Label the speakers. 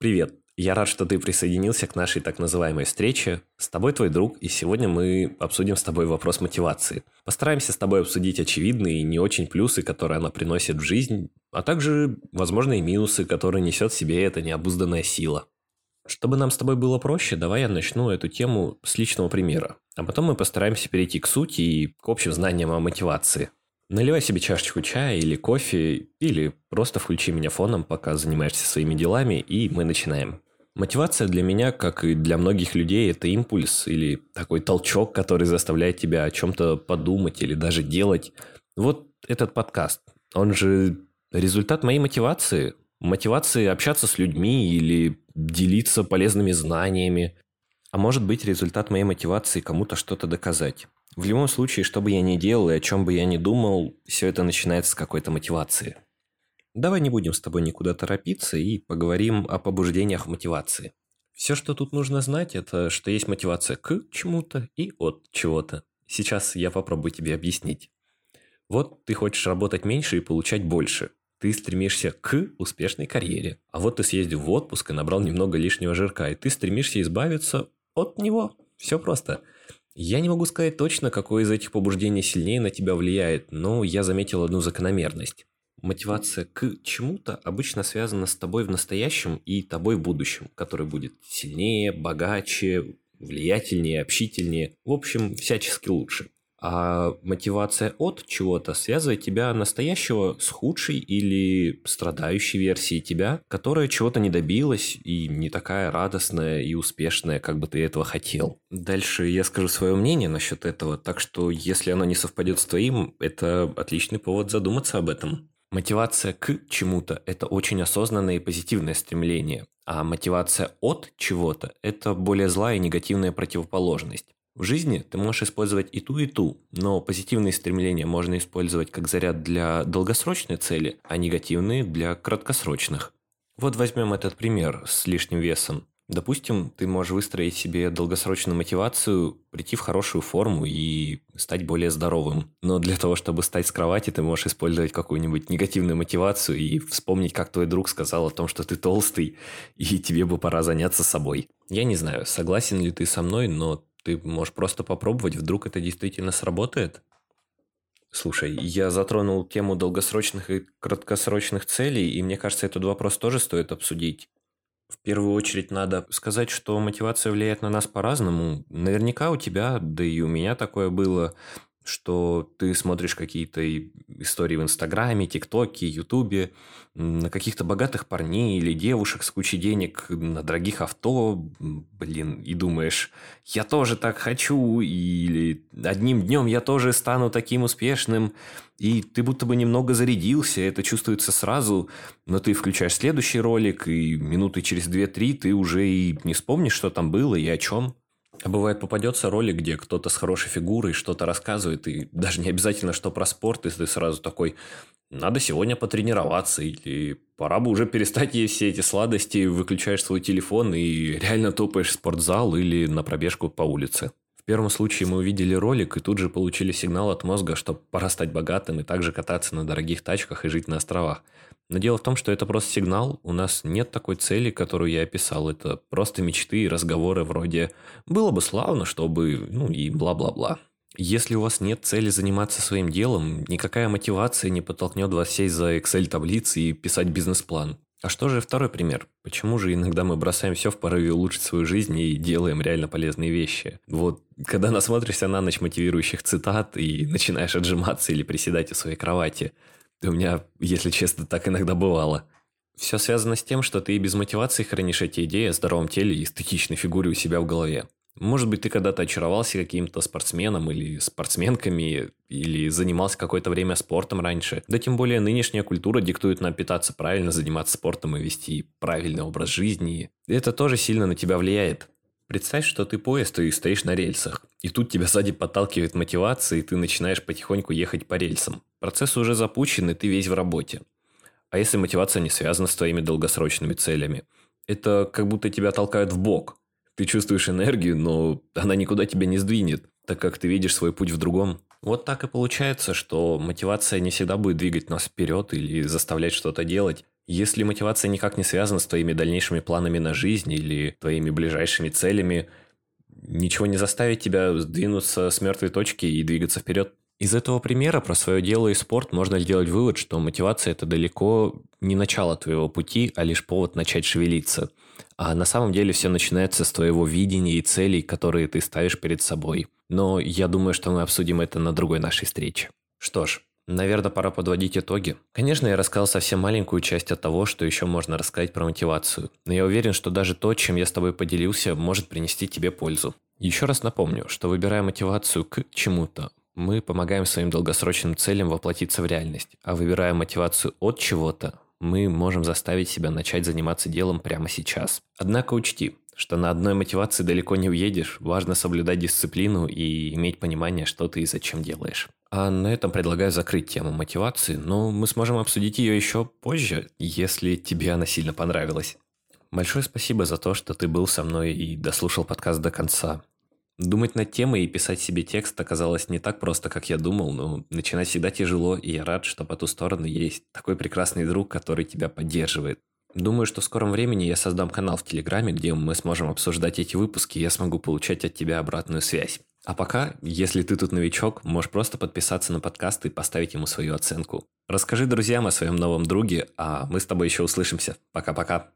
Speaker 1: Привет! Я рад, что ты присоединился к нашей так называемой встрече. С тобой твой друг, и сегодня мы обсудим с тобой вопрос мотивации. Постараемся с тобой обсудить очевидные и не очень плюсы, которые она приносит в жизнь, а также возможные минусы, которые несет в себе эта необузданная сила. Чтобы нам с тобой было проще, давай я начну эту тему с личного примера, а потом мы постараемся перейти к сути и к общим знаниям о мотивации – Наливай себе чашечку чая или кофе, или просто включи меня фоном, пока занимаешься своими делами, и мы начинаем. Мотивация для меня, как и для многих людей, это импульс или такой толчок, который заставляет тебя о чем-то подумать или даже делать. Вот этот подкаст, он же результат моей мотивации. Мотивации общаться с людьми или делиться полезными знаниями. А может быть результат моей мотивации кому-то что-то доказать. В любом случае, что бы я ни делал и о чем бы я ни думал, все это начинается с какой-то мотивации. Давай не будем с тобой никуда торопиться и поговорим о побуждениях мотивации. Все, что тут нужно знать, это что есть мотивация к чему-то и от чего-то. Сейчас я попробую тебе объяснить. Вот ты хочешь работать меньше и получать больше. Ты стремишься к успешной карьере. А вот ты съездил в отпуск и набрал немного лишнего жирка, и ты стремишься избавиться от него. Все просто. Я не могу сказать точно, какое из этих побуждений сильнее на тебя влияет, но я заметил одну закономерность. Мотивация к чему-то обычно связана с тобой в настоящем и тобой в будущем, который будет сильнее, богаче, влиятельнее, общительнее, в общем, всячески лучше а мотивация от чего-то связывает тебя настоящего с худшей или страдающей версией тебя, которая чего-то не добилась и не такая радостная и успешная, как бы ты этого хотел. Дальше я скажу свое мнение насчет этого, так что если оно не совпадет с твоим, это отличный повод задуматься об этом. Мотивация к чему-то – это очень осознанное и позитивное стремление, а мотивация от чего-то – это более злая и негативная противоположность. В жизни ты можешь использовать и ту, и ту, но позитивные стремления можно использовать как заряд для долгосрочной цели, а негативные для краткосрочных. Вот возьмем этот пример с лишним весом. Допустим, ты можешь выстроить себе долгосрочную мотивацию, прийти в хорошую форму и стать более здоровым. Но для того, чтобы стать с кровати, ты можешь использовать какую-нибудь негативную мотивацию и вспомнить, как твой друг сказал о том, что ты толстый, и тебе бы пора заняться собой. Я не знаю, согласен ли ты со мной, но ты можешь просто попробовать, вдруг это действительно сработает. Слушай, я затронул тему долгосрочных и краткосрочных целей, и мне кажется, этот вопрос тоже стоит обсудить. В первую очередь надо сказать, что мотивация влияет на нас по-разному. Наверняка у тебя, да и у меня такое было, что ты смотришь какие-то истории в Инстаграме, ТикТоке, Ютубе, на каких-то богатых парней или девушек с кучей денег на дорогих авто, блин, и думаешь, я тоже так хочу, или одним днем я тоже стану таким успешным, и ты будто бы немного зарядился, это чувствуется сразу, но ты включаешь следующий ролик, и минуты через 2-3 ты уже и не вспомнишь, что там было и о чем. А бывает попадется ролик, где кто-то с хорошей фигурой что-то рассказывает, и даже не обязательно, что про спорт, и ты сразу такой, надо сегодня потренироваться, или пора бы уже перестать есть все эти сладости, выключаешь свой телефон и реально топаешь в спортзал или на пробежку по улице. Первом случае мы увидели ролик и тут же получили сигнал от мозга, что пора стать богатым и также кататься на дорогих тачках и жить на островах. Но дело в том, что это просто сигнал, у нас нет такой цели, которую я описал. Это просто мечты и разговоры вроде «было бы славно, чтобы…» ну и бла-бла-бла. Если у вас нет цели заниматься своим делом, никакая мотивация не подтолкнет вас сесть за Excel-таблицы и писать бизнес-план. А что же второй пример? Почему же иногда мы бросаем все в порыве улучшить свою жизнь и делаем реально полезные вещи? Вот, когда насмотришься на ночь мотивирующих цитат и начинаешь отжиматься или приседать у своей кровати – у меня, если честно, так иногда бывало. Все связано с тем, что ты и без мотивации хранишь эти идеи о здоровом теле и эстетичной фигуре у себя в голове. Может быть, ты когда-то очаровался каким-то спортсменом или спортсменками, или занимался какое-то время спортом раньше. Да тем более нынешняя культура диктует нам питаться правильно, заниматься спортом и вести правильный образ жизни. И это тоже сильно на тебя влияет. Представь, что ты поезд и стоишь на рельсах. И тут тебя сзади подталкивает мотивация, и ты начинаешь потихоньку ехать по рельсам. Процесс уже запущен, и ты весь в работе. А если мотивация не связана с твоими долгосрочными целями? Это как будто тебя толкают в бок. Ты чувствуешь энергию, но она никуда тебя не сдвинет, так как ты видишь свой путь в другом. Вот так и получается, что мотивация не всегда будет двигать нас вперед или заставлять что-то делать. Если мотивация никак не связана с твоими дальнейшими планами на жизнь или твоими ближайшими целями, ничего не заставит тебя сдвинуться с мертвой точки и двигаться вперед. Из этого примера про свое дело и спорт можно сделать вывод, что мотивация – это далеко не начало твоего пути, а лишь повод начать шевелиться. А на самом деле все начинается с твоего видения и целей, которые ты ставишь перед собой. Но я думаю, что мы обсудим это на другой нашей встрече. Что ж, Наверное, пора подводить итоги. Конечно, я рассказал совсем маленькую часть от того, что еще можно рассказать про мотивацию. Но я уверен, что даже то, чем я с тобой поделился, может принести тебе пользу. Еще раз напомню, что выбирая мотивацию к чему-то, мы помогаем своим долгосрочным целям воплотиться в реальность. А выбирая мотивацию от чего-то, мы можем заставить себя начать заниматься делом прямо сейчас. Однако учти, что на одной мотивации далеко не уедешь, важно соблюдать дисциплину и иметь понимание, что ты и зачем делаешь. А на этом предлагаю закрыть тему мотивации, но мы сможем обсудить ее еще позже, если тебе она сильно понравилась. Большое спасибо за то, что ты был со мной и дослушал подкаст до конца. Думать над темой и писать себе текст оказалось не так просто, как я думал, но начинать всегда тяжело, и я рад, что по ту сторону есть такой прекрасный друг, который тебя поддерживает. Думаю, что в скором времени я создам канал в Телеграме, где мы сможем обсуждать эти выпуски, и я смогу получать от тебя обратную связь. А пока, если ты тут новичок, можешь просто подписаться на подкаст и поставить ему свою оценку. Расскажи друзьям о своем новом друге, а мы с тобой еще услышимся. Пока-пока.